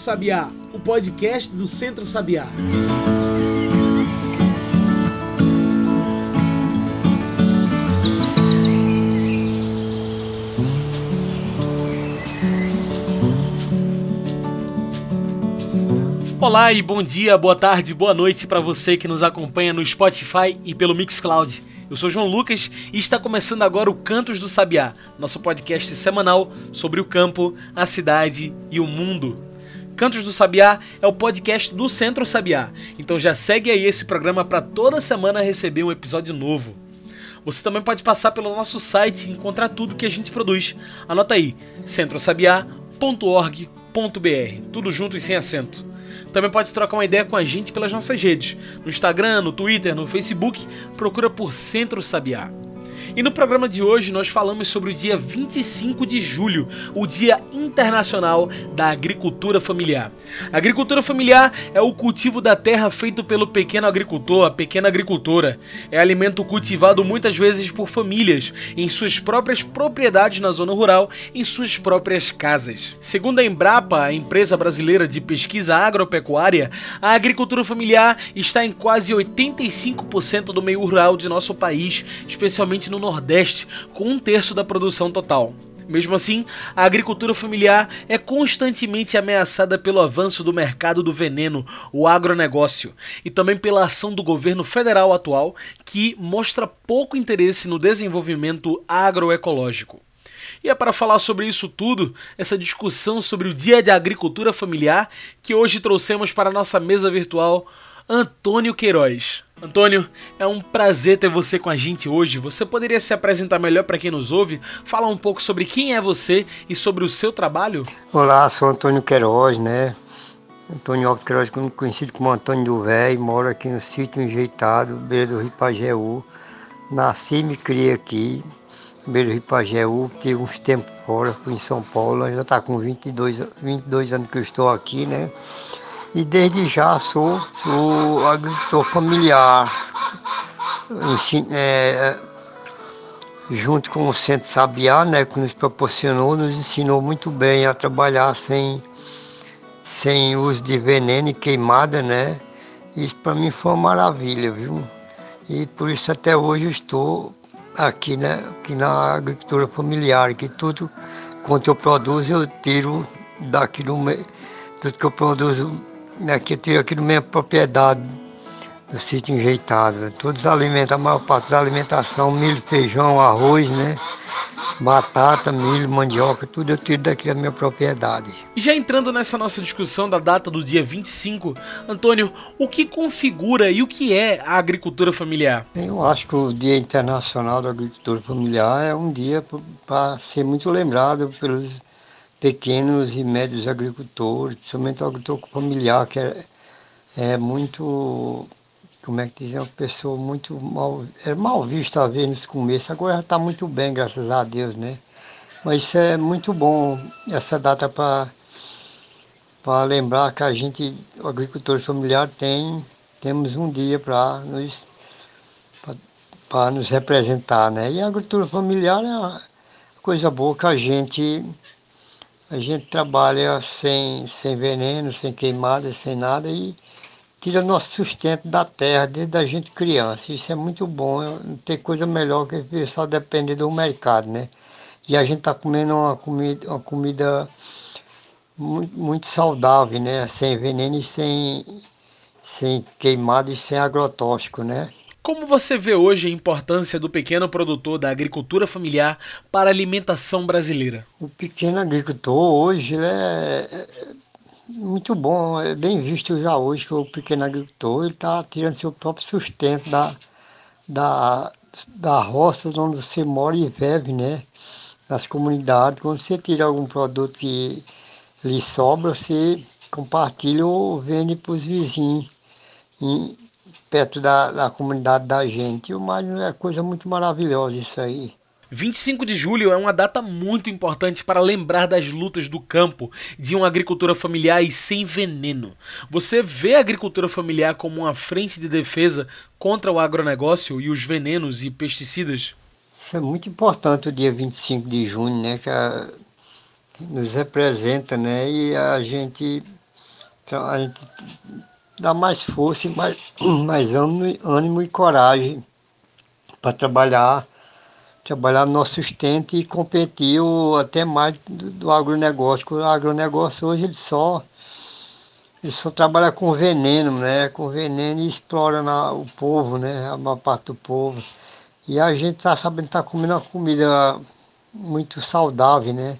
Sabiá, o podcast do Centro Sabiá. Olá e bom dia, boa tarde, boa noite para você que nos acompanha no Spotify e pelo Mixcloud. Eu sou João Lucas e está começando agora o Cantos do Sabiá, nosso podcast semanal sobre o campo, a cidade e o mundo. Cantos do Sabiá é o podcast do Centro Sabiá, então já segue aí esse programa para toda semana receber um episódio novo. Você também pode passar pelo nosso site e encontrar tudo que a gente produz. Anota aí, centrosabiá.org.br, tudo junto e sem acento. Também pode trocar uma ideia com a gente pelas nossas redes. No Instagram, no Twitter, no Facebook, procura por Centro Sabiá. E no programa de hoje nós falamos sobre o dia 25 de julho, o Dia Internacional da Agricultura Familiar. A agricultura familiar é o cultivo da terra feito pelo pequeno agricultor, a pequena agricultora. É alimento cultivado muitas vezes por famílias, em suas próprias propriedades na zona rural, em suas próprias casas. Segundo a Embrapa, a empresa brasileira de pesquisa agropecuária, a agricultura familiar está em quase 85% do meio rural de nosso país, especialmente no Nordeste, com um terço da produção total. Mesmo assim, a agricultura familiar é constantemente ameaçada pelo avanço do mercado do veneno, o agronegócio, e também pela ação do governo federal atual, que mostra pouco interesse no desenvolvimento agroecológico. E é para falar sobre isso tudo, essa discussão sobre o Dia de Agricultura Familiar, que hoje trouxemos para a nossa mesa virtual Antônio Queiroz. Antônio, é um prazer ter você com a gente hoje. Você poderia se apresentar melhor para quem nos ouve? Falar um pouco sobre quem é você e sobre o seu trabalho? Olá, sou Antônio Queiroz, né? Antônio Alves Queiroz, conhecido como Antônio do Velho, moro aqui no sítio Enjeitado, beira do Rio Pajeú. Nasci e me criei aqui, beira do Rio Pajeú, tive uns tempos fora, fui em São Paulo, já está com 22, 22 anos que eu estou aqui, né? E desde já sou, sou agricultor familiar. É, junto com o Centro Sabiá, né, que nos proporcionou, nos ensinou muito bem a trabalhar sem, sem uso de veneno e queimada, né? Isso para mim foi uma maravilha, viu? E por isso até hoje estou aqui, né, aqui na agricultura familiar, que tudo quanto eu produzo eu tiro daqui do tudo que eu produzo Aqui eu tenho aqui na minha propriedade, no sítio enjeitado. Todos alimentam, a maior parte da alimentação, milho, feijão, arroz, né? Batata, milho, mandioca, tudo eu tiro daqui da minha propriedade. Já entrando nessa nossa discussão da data do dia 25, Antônio, o que configura e o que é a agricultura familiar? Eu acho que o Dia Internacional da Agricultura Familiar é um dia para ser muito lembrado pelos pequenos e médios agricultores, principalmente o agricultor familiar, que é, é muito, como é que diz, é uma pessoa muito mal, é mal vista a ver no começo, agora já está muito bem, graças a Deus, né? Mas isso é muito bom, essa data para lembrar que a gente, o agricultor familiar, tem, temos um dia para nos, nos representar, né? E a agricultura familiar é uma coisa boa que a gente a gente trabalha sem, sem veneno, sem queimada, sem nada e tira nosso sustento da terra desde a gente criança. Isso é muito bom, não tem coisa melhor que só depender do mercado, né? E a gente está comendo uma comida, uma comida muito, muito saudável, né? Sem veneno e sem, sem queimada e sem agrotóxico, né? Como você vê hoje a importância do pequeno produtor da agricultura familiar para a alimentação brasileira? O pequeno agricultor hoje é, é muito bom, é bem visto já hoje que o pequeno agricultor está tirando seu próprio sustento da, da, da roça onde você mora e vive, né? Nas comunidades, quando você tira algum produto que lhe sobra, você compartilha ou vende para os vizinhos perto da, da comunidade da gente. Mas é coisa muito maravilhosa isso aí. 25 de julho é uma data muito importante para lembrar das lutas do campo, de uma agricultura familiar e sem veneno. Você vê a agricultura familiar como uma frente de defesa contra o agronegócio e os venenos e pesticidas? Isso é muito importante o dia 25 de junho, né, que, a, que nos representa, né, e a gente Então a gente dá mais força mais, mais ânimo, ânimo e coragem para trabalhar, trabalhar no nosso sustento e competir até mais do, do agronegócio. Porque o agronegócio hoje ele só, ele só trabalha com veneno, né? Com veneno e explora na, o povo, né? A maior parte do povo. E a gente está sabendo estar tá comendo uma comida muito saudável, né?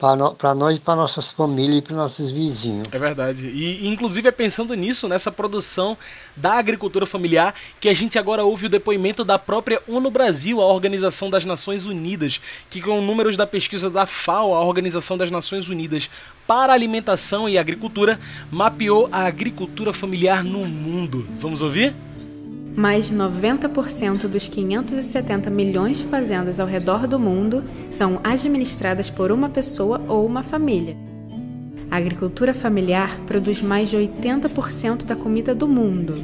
Para nós, para nossas famílias e para nossos vizinhos. É verdade. E inclusive é pensando nisso, nessa produção da agricultura familiar, que a gente agora ouve o depoimento da própria ONU Brasil, a Organização das Nações Unidas, que com números da pesquisa da FAO, a Organização das Nações Unidas para Alimentação e Agricultura, mapeou a agricultura familiar no mundo. Vamos ouvir? Mais de 90% dos 570 milhões de fazendas ao redor do mundo são administradas por uma pessoa ou uma família. A agricultura familiar produz mais de 80% da comida do mundo.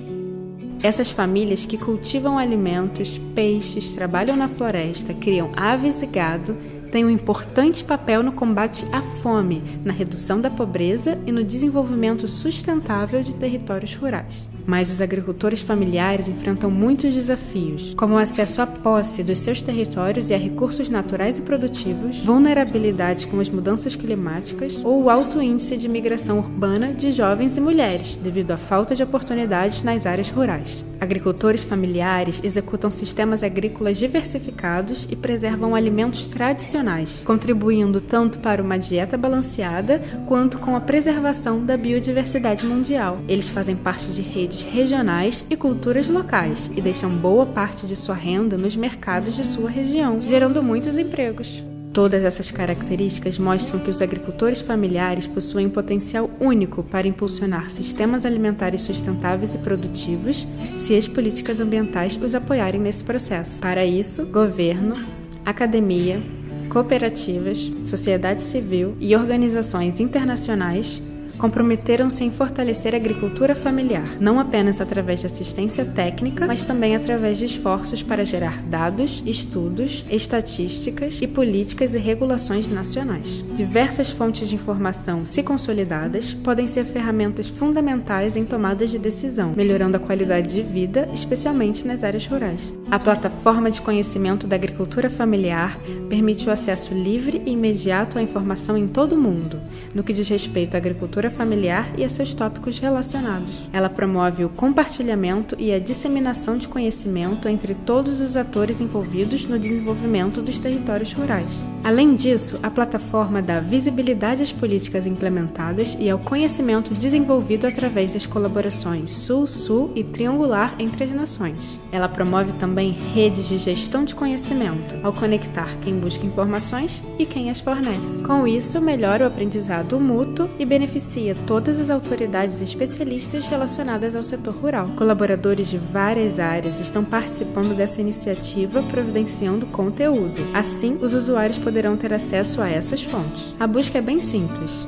Essas famílias que cultivam alimentos, peixes, trabalham na floresta, criam aves e gado, têm um importante papel no combate à fome, na redução da pobreza e no desenvolvimento sustentável de territórios rurais mas os agricultores familiares enfrentam muitos desafios, como o acesso à posse dos seus territórios e a recursos naturais e produtivos, vulnerabilidade com as mudanças climáticas ou o alto índice de migração urbana de jovens e mulheres, devido à falta de oportunidades nas áreas rurais. Agricultores familiares executam sistemas agrícolas diversificados e preservam alimentos tradicionais, contribuindo tanto para uma dieta balanceada quanto com a preservação da biodiversidade mundial. Eles fazem parte de redes regionais e culturas locais e deixam boa parte de sua renda nos mercados de sua região, gerando muitos empregos. Todas essas características mostram que os agricultores familiares possuem um potencial único para impulsionar sistemas alimentares sustentáveis e produtivos se as políticas ambientais os apoiarem nesse processo. Para isso, governo, academia, cooperativas, sociedade civil e organizações internacionais comprometeram-se em fortalecer a agricultura familiar, não apenas através de assistência técnica, mas também através de esforços para gerar dados, estudos, estatísticas e políticas e regulações nacionais. Diversas fontes de informação, se consolidadas, podem ser ferramentas fundamentais em tomadas de decisão, melhorando a qualidade de vida, especialmente nas áreas rurais. A plataforma de conhecimento da agricultura familiar permite o acesso livre e imediato à informação em todo o mundo, no que diz respeito à agricultura familiar e a seus tópicos relacionados. Ela promove o compartilhamento e a disseminação de conhecimento entre todos os atores envolvidos no desenvolvimento dos territórios rurais. Além disso, a plataforma dá visibilidade às políticas implementadas e ao conhecimento desenvolvido através das colaborações Sul-Sul e Triangular entre as nações. Ela promove também redes de gestão de conhecimento, ao conectar quem busca informações e quem as fornece. Com isso, melhora o aprendizado mútuo e beneficia todas as autoridades especialistas relacionadas ao setor rural. Colaboradores de várias áreas estão participando dessa iniciativa providenciando conteúdo. Assim, os usuários poderão ter acesso a essas fontes. A busca é bem simples.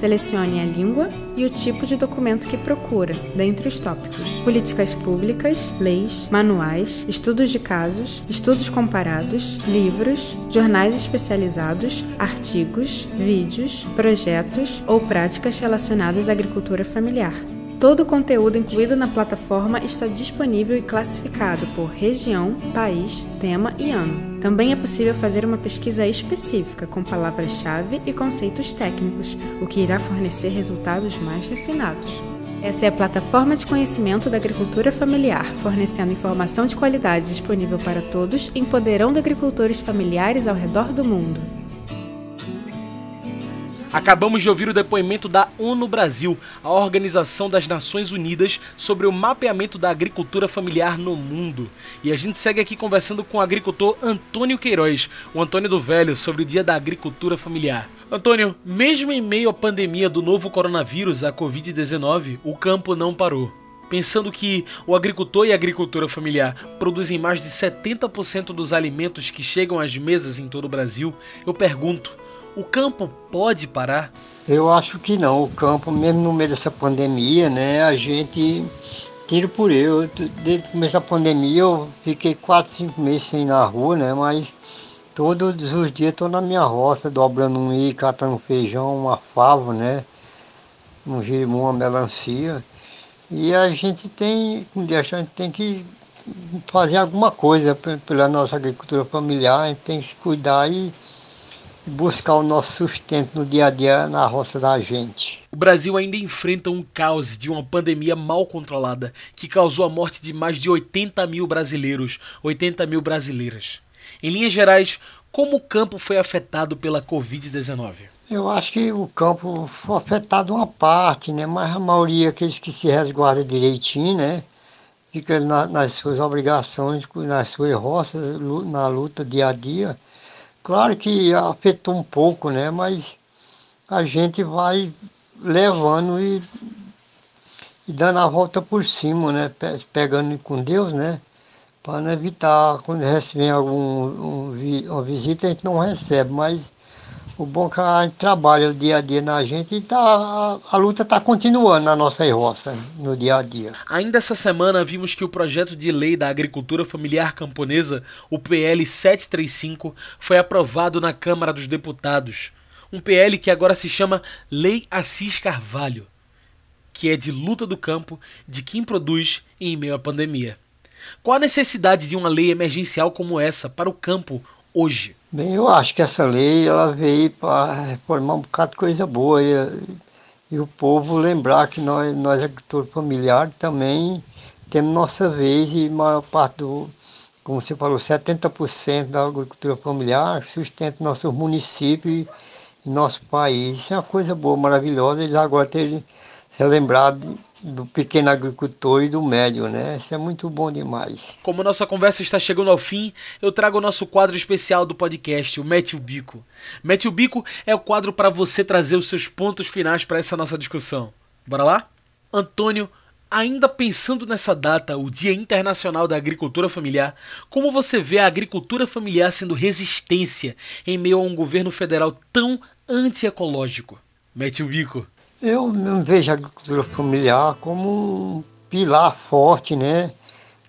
Selecione a língua e o tipo de documento que procura, dentre os tópicos: políticas públicas, leis, manuais, estudos de casos, estudos comparados, livros, jornais especializados, artigos, vídeos, projetos ou práticas relacionadas à agricultura familiar. Todo o conteúdo incluído na plataforma está disponível e classificado por região, país, tema e ano. Também é possível fazer uma pesquisa específica com palavras-chave e conceitos técnicos, o que irá fornecer resultados mais refinados. Essa é a plataforma de conhecimento da agricultura familiar, fornecendo informação de qualidade disponível para todos, empoderando agricultores familiares ao redor do mundo. Acabamos de ouvir o depoimento da ONU Brasil, a Organização das Nações Unidas, sobre o mapeamento da agricultura familiar no mundo. E a gente segue aqui conversando com o agricultor Antônio Queiroz, o Antônio do Velho, sobre o Dia da Agricultura Familiar. Antônio, mesmo em meio à pandemia do novo coronavírus, a Covid-19, o campo não parou pensando que o agricultor e a agricultura familiar produzem mais de 70% dos alimentos que chegam às mesas em todo o Brasil, eu pergunto: o campo pode parar? Eu acho que não. O campo, mesmo no meio dessa pandemia, né, a gente tiro por eu. Desde o começo da pandemia eu fiquei 4, 5 meses sem ir na rua, né? Mas todos os dias estou na minha roça, dobrando um i, catando feijão, uma fava, né? um girimum, uma melancia. E a gente tem, a gente tem que fazer alguma coisa pela nossa agricultura familiar, a gente tem que se cuidar e buscar o nosso sustento no dia a dia na roça da gente. O Brasil ainda enfrenta um caos de uma pandemia mal controlada que causou a morte de mais de 80 mil brasileiros, 80 mil brasileiras. Em linhas gerais, como o campo foi afetado pela Covid-19? Eu acho que o campo foi afetado uma parte, né? Mas a maioria, aqueles que se resguardam direitinho, né? Fica na, nas suas obrigações, nas suas roças, na luta dia a dia Claro que afetou um pouco, né? Mas a gente vai levando e, e dando a volta por cima, né? Pegando com Deus, né? Para evitar, quando recebe algum um, uma visita, a gente não recebe, mas o bom é que a gente trabalha o dia a dia na gente e tá, a, a luta está continuando na nossa roça, no dia a dia. Ainda essa semana vimos que o projeto de lei da agricultura familiar camponesa, o PL 735, foi aprovado na Câmara dos Deputados. Um PL que agora se chama Lei Assis Carvalho, que é de luta do campo de quem produz em meio à pandemia. Qual a necessidade de uma lei emergencial como essa para o campo hoje? Bem, eu acho que essa lei ela veio para reformar um bocado de coisa boa e, e o povo lembrar que nós, nós agricultores familiares também temos nossa vez e maior parte do, como você falou, 70% da agricultura familiar sustenta nosso município e nosso país. Isso é uma coisa boa, maravilhosa, eles agora terem lembrado do pequeno agricultor e do médio, né? Isso é muito bom demais. Como nossa conversa está chegando ao fim, eu trago o nosso quadro especial do podcast, o Mete o Bico. Mete o Bico é o quadro para você trazer os seus pontos finais para essa nossa discussão. Bora lá? Antônio, ainda pensando nessa data, o Dia Internacional da Agricultura Familiar, como você vê a agricultura familiar sendo resistência em meio a um governo federal tão antiecológico? Mete o bico. Eu vejo a agricultura familiar como um pilar forte, né?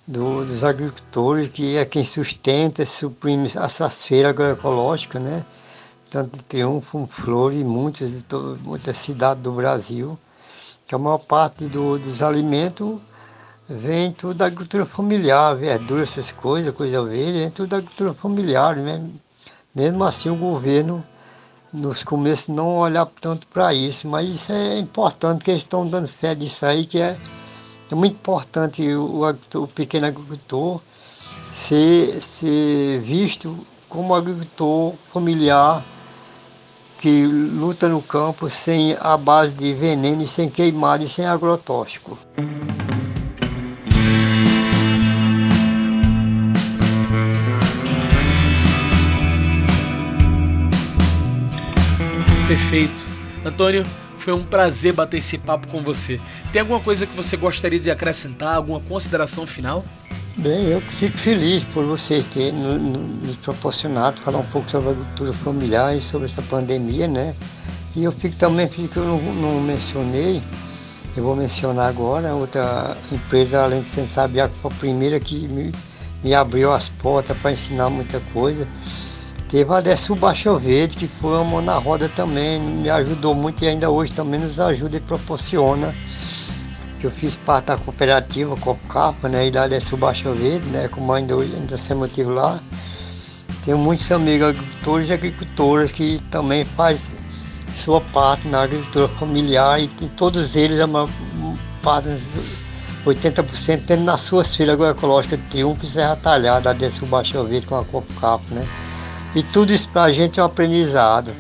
Do, dos agricultores, que é quem sustenta, suprime essas feiras agroecológicas, né? Tanto de Triunfo, Flor e muitas, muitas cidades do Brasil, que a maior parte do, dos alimentos vem tudo da agricultura familiar, verdura, essas coisas, coisa verde, é tudo da agricultura familiar, né? Mesmo assim o governo nos começos não olhar tanto para isso, mas isso é importante que eles estão dando fé disso aí, que é, é muito importante o, o, pequeno agricultor ser, ser visto como agricultor familiar que luta no campo sem a base de veneno, sem queimado e sem agrotóxico. Perfeito. Antônio, foi um prazer bater esse papo com você. Tem alguma coisa que você gostaria de acrescentar, alguma consideração final? Bem, eu fico feliz por vocês terem nos proporcionado falar um pouco sobre a agricultura familiar e sobre essa pandemia, né? E eu fico também feliz que eu não, não mencionei, eu vou mencionar agora, outra empresa, além de ser Sabiá, que foi a primeira que me, me abriu as portas para ensinar muita coisa. Teve a Dessu Baixa que foi uma mão na roda também, me ajudou muito e ainda hoje também nos ajuda e proporciona. Que eu fiz parte da cooperativa Copcapa, né, e da Dessu Baixa Verde, né, como ainda hoje ainda sempre lá. Tenho muitos amigos agricultores e agricultoras que também fazem sua parte na agricultura familiar e, e todos eles, a maior parte, 80% tendo nas suas filhas agroecológicas Triunfo e Serra Talhada, a Dessu Baixa Verde com a Copcapa, né. E tudo isso para a gente é um aprendizado.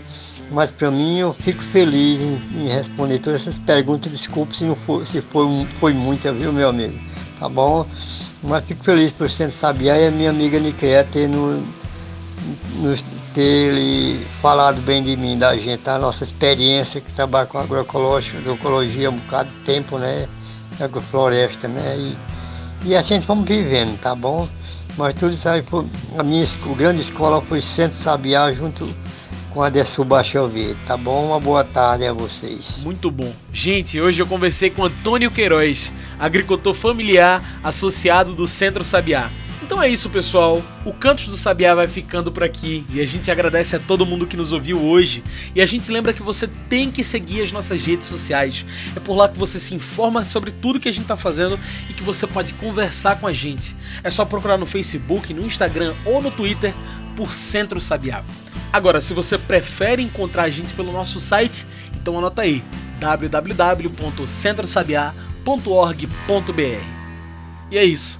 Mas para mim eu fico feliz em, em, responder todas essas perguntas. Desculpe se não for, se foi, foi muita, viu, meu amigo? Tá bom? Mas fico feliz por Centro Sabiá e a minha amiga Nicrea ter, no, nos, ter falado bem de mim, da gente, a nossa experiência que trabalha com agroecológica, agroecologia há um bocado de tempo, né? Agrofloresta, né? E, e a gente vamos vivendo, tá bom? Mas tudo isso aí, a minha grande escola foi Centro Sabiá, junto com a Dessu Bachelverde, tá bom? Uma boa tarde a vocês. Muito bom. Gente, hoje eu conversei com Antônio Queiroz, agricultor familiar associado do Centro Sabiá Então é isso, pessoal. O Cantos do Sabiá vai ficando por aqui e a gente agradece a todo mundo que nos ouviu hoje. E a gente lembra que você tem que seguir as nossas redes sociais. É por lá que você se informa sobre tudo que a gente está fazendo e que você pode conversar com a gente. É só procurar no Facebook, no Instagram ou no Twitter por Centro Sabiá. Agora, se você prefere encontrar a gente pelo nosso site, então anota aí www.centrosabiá.org.br. E é isso.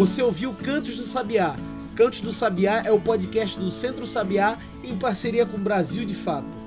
Você ouviu Cantos do Sabiá. Cantos do Sabiá é o podcast do Centro Sabiá em parceria com Brasil de Fato.